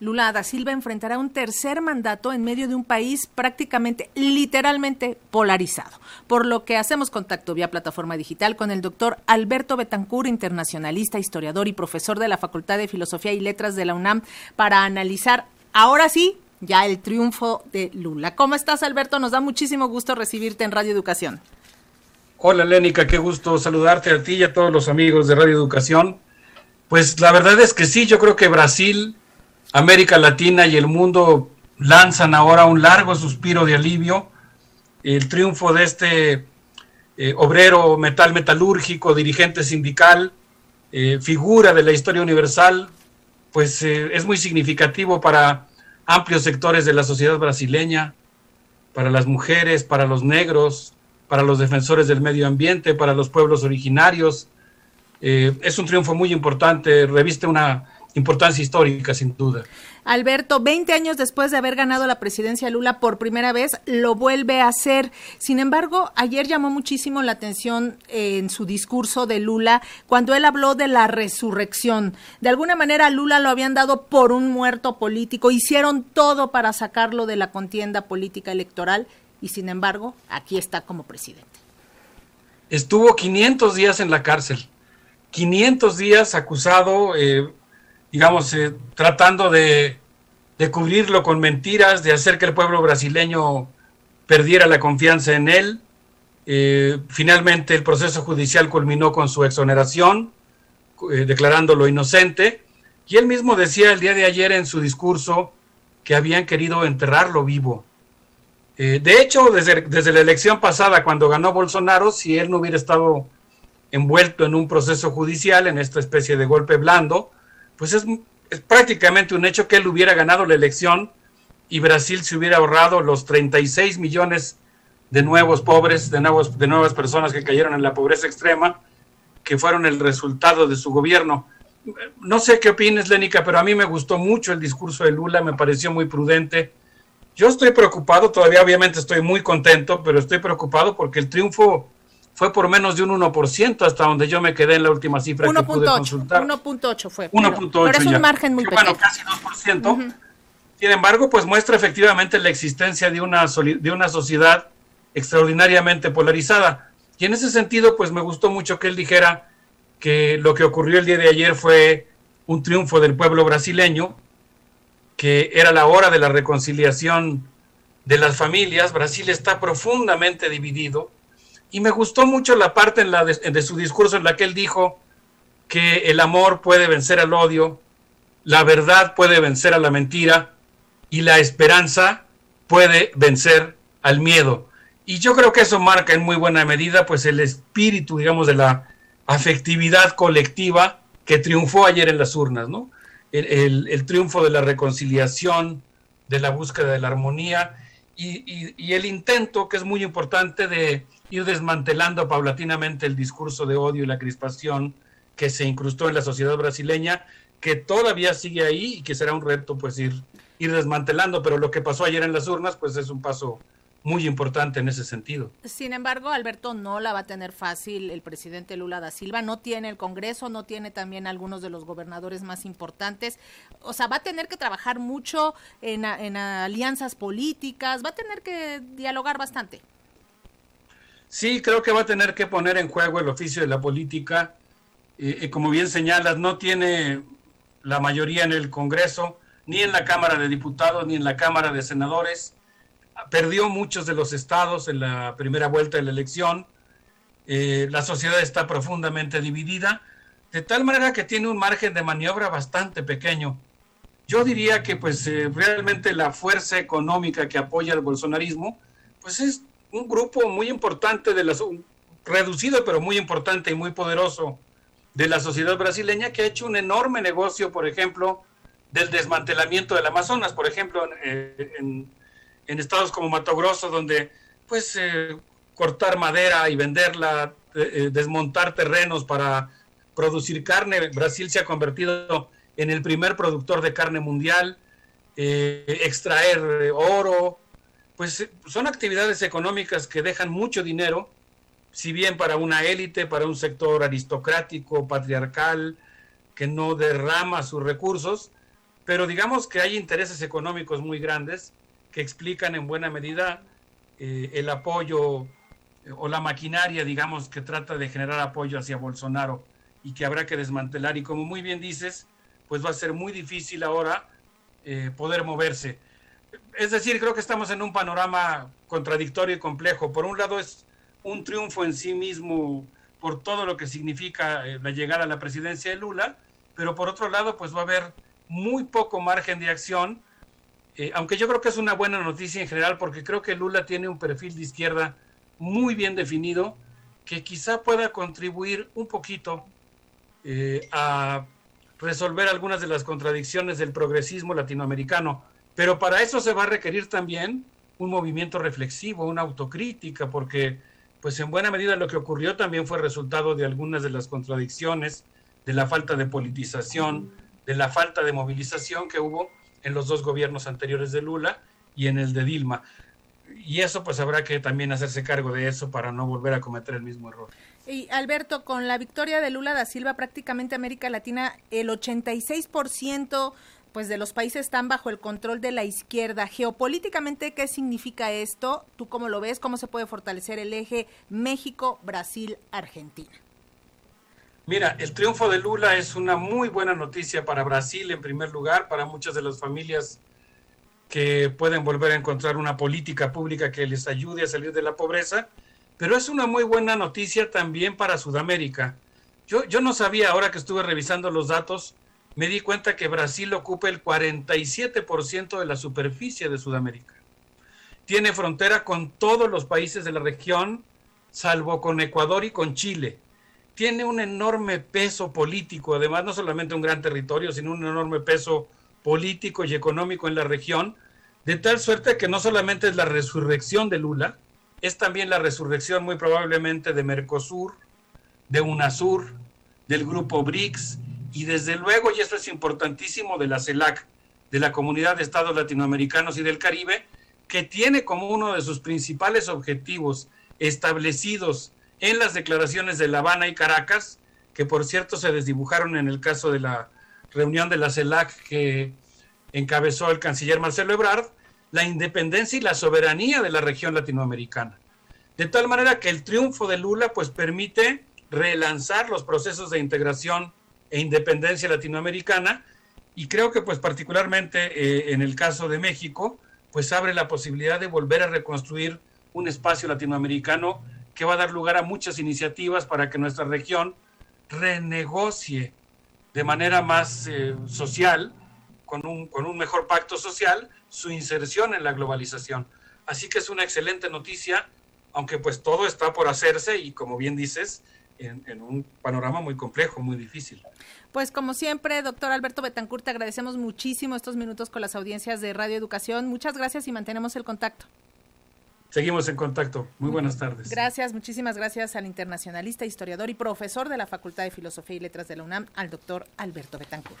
Lula da Silva enfrentará un tercer mandato en medio de un país prácticamente, literalmente polarizado. Por lo que hacemos contacto vía plataforma digital con el doctor Alberto Betancur, internacionalista, historiador y profesor de la Facultad de Filosofía y Letras de la UNAM, para analizar ahora sí ya el triunfo de Lula. ¿Cómo estás, Alberto? Nos da muchísimo gusto recibirte en Radio Educación. Hola, Lénica, qué gusto saludarte a ti y a todos los amigos de Radio Educación. Pues la verdad es que sí, yo creo que Brasil América Latina y el mundo lanzan ahora un largo suspiro de alivio. El triunfo de este eh, obrero metal metalúrgico, dirigente sindical, eh, figura de la historia universal, pues eh, es muy significativo para amplios sectores de la sociedad brasileña, para las mujeres, para los negros, para los defensores del medio ambiente, para los pueblos originarios. es un triunfo muy importante, reviste una importancia histórica, sin duda. Alberto, 20 años después de haber ganado la presidencia Lula por primera vez, lo vuelve a hacer. Sin embargo, ayer llamó muchísimo la atención en su discurso de Lula cuando él habló de la resurrección. De alguna manera, Lula lo habían dado por un muerto político, hicieron todo para sacarlo de la contienda política electoral y sin embargo, aquí está como presidente. Estuvo 500 días en la cárcel. 500 días acusado eh, digamos, eh, tratando de, cubrirlo con mentiras, de hacer que el pueblo brasileño perdiera la confianza en él. Eh, finalmente el proceso judicial culminó con su exoneración, eh, declarándolo inocente. Y él mismo decía el día de ayer en su discurso que habían querido enterrarlo vivo. de hecho, desde, desde la elección pasada, cuando ganó Bolsonaro, si él no hubiera estado envuelto en un proceso judicial, en esta especie de golpe blando, pues es, prácticamente un hecho que él hubiera ganado la elección y Brasil se hubiera ahorrado los 36 millones de nuevos pobres, de, nuevos, de nuevas personas que cayeron en la pobreza extrema, que fueron el resultado de su gobierno. No sé qué opines, Lénica, pero a mí me gustó mucho el discurso de Lula, me pareció muy prudente. Yo estoy preocupado, todavía obviamente estoy muy contento, pero estoy preocupado porque el triunfo fue por menos de un 1% hasta donde yo me quedé en la última cifra que pude consultar. 1.8 fue. 1.8 pero, es un margen muy pequeño. Bueno, casi 2%. Sin embargo, pues muestra efectivamente la existencia de una, de una sociedad extraordinariamente polarizada. Y en ese sentido, pues me gustó mucho que él dijera que lo que ocurrió el día de ayer fue un triunfo del pueblo brasileño, que era la hora de la reconciliación de las familias. Brasil está profundamente dividido y me gustó mucho la parte en la de, su discurso en la que él dijo que el amor puede vencer al odio, la verdad puede vencer a la mentira y la esperanza puede vencer al miedo. Y yo creo que eso marca en muy buena medida pues el espíritu, digamos, de la afectividad colectiva que triunfó ayer en las urnas, ¿no? El, triunfo de la reconciliación, de la búsqueda de la armonía y el intento, que es muy importante, de ir desmantelando paulatinamente el discurso de odio y la crispación que se incrustó en la sociedad brasileña, que todavía sigue ahí y que será un reto pues ir, ir desmantelando, pero lo que pasó ayer en las urnas pues es un paso muy importante en ese sentido. Sin embargo, Alberto no la va a tener fácil el presidente Lula da Silva, no tiene el Congreso, no tiene también algunos de los gobernadores más importantes, o sea, va a tener que trabajar mucho en, en alianzas políticas, va a tener que dialogar bastante. Sí, creo que va a tener que poner en juego el oficio de la política. y como bien señalas, no tiene la mayoría en el Congreso, ni en la Cámara de Diputados, ni en la Cámara de Senadores. Perdió muchos de los estados en la primera vuelta de la elección. Eh, la sociedad está profundamente dividida, de tal manera que tiene un margen de maniobra bastante pequeño. Yo diría que pues eh, realmente la fuerza económica que apoya el bolsonarismo, pues es un grupo muy importante de la reducido pero muy importante y muy poderoso de la sociedad brasileña que ha hecho un enorme negocio, por ejemplo, del desmantelamiento del Amazonas, por ejemplo, en, en, estados como Mato Grosso, donde pues eh, cortar madera y venderla, eh, eh, desmontar terrenos para producir carne. Brasil se ha convertido en el primer productor de carne mundial, extraer oro, pues eh, son actividades económicas que dejan mucho dinero, si bien para una élite, para un sector aristocrático, patriarcal, que no derrama sus recursos, pero digamos que hay intereses económicos muy grandes que explican en buena medida eh, el apoyo eh, o la maquinaria, digamos, que trata de generar apoyo hacia Bolsonaro y que habrá que desmantelar. Y como muy bien dices, pues va a ser muy difícil ahora eh, poder moverse. Es decir, creo que estamos en un panorama contradictorio y complejo. Por un lado es un triunfo en sí mismo por todo lo que significa la llegada a la presidencia de Lula, pero por otro lado, pues va a haber muy poco margen de acción eh, aunque yo creo que es una buena noticia en general porque creo que Lula tiene un perfil de izquierda muy bien definido que quizá pueda contribuir un poquito eh, a resolver algunas de las contradicciones del progresismo latinoamericano. Pero para eso se va a requerir también un movimiento reflexivo, una autocrítica, porque pues en buena medida lo que ocurrió también fue resultado de algunas de las contradicciones, de la falta de politización, de la falta de movilización que hubo en los dos gobiernos anteriores de Lula y en el de Dilma. Y eso pues habrá que también hacerse cargo de eso para no volver a cometer el mismo error. Y Alberto, con la victoria de Lula da Silva prácticamente América Latina, el 86% pues de los países están bajo el control de la izquierda. Geopolíticamente, ¿qué significa esto? ¿Tú cómo lo ves? ¿Cómo se puede fortalecer el eje México, Brasil, Argentina? Mira, el triunfo de Lula es una muy buena noticia para Brasil en primer lugar, para muchas de las familias que pueden volver a encontrar una política pública que les ayude a salir de la pobreza, pero es una muy buena noticia también para Sudamérica. Yo, yo no sabía, ahora que estuve revisando los datos, me di cuenta que Brasil ocupa el 47% de la superficie de Sudamérica. Tiene frontera con todos los países de la región, salvo con Ecuador y con Chile tiene un enorme peso político, además no solamente un gran territorio, sino un enorme peso político y económico en la región, de tal suerte que no solamente es la resurrección de Lula, es también la resurrección muy probablemente de Mercosur, de UNASUR, del grupo BRICS y desde luego, y esto es importantísimo, de la CELAC, de la Comunidad de Estados Latinoamericanos y del Caribe, que tiene como uno de sus principales objetivos establecidos en las declaraciones de La Habana y Caracas, que por cierto se desdibujaron en el caso de la reunión de la CELAC que encabezó el canciller Marcelo Ebrard, la independencia y la soberanía de la región latinoamericana. De tal manera que el triunfo de Lula pues permite relanzar los procesos de integración e independencia latinoamericana y creo que pues particularmente eh, en el caso de México pues abre la posibilidad de volver a reconstruir un espacio latinoamericano que va a dar lugar a muchas iniciativas para que nuestra región renegocie de manera más eh, social, con un, con un mejor pacto social, su inserción en la globalización. Así que es una excelente noticia, aunque pues todo está por hacerse y como bien dices, en, en, un panorama muy complejo, muy difícil. Pues como siempre, doctor Alberto Betancourt, te agradecemos muchísimo estos minutos con las audiencias de Radio Educación. Muchas gracias y mantenemos el contacto. Seguimos en contacto. Muy buenas tardes. Gracias, muchísimas gracias al internacionalista, historiador y profesor de la Facultad de Filosofía y Letras de la UNAM, al doctor Alberto Betancourt.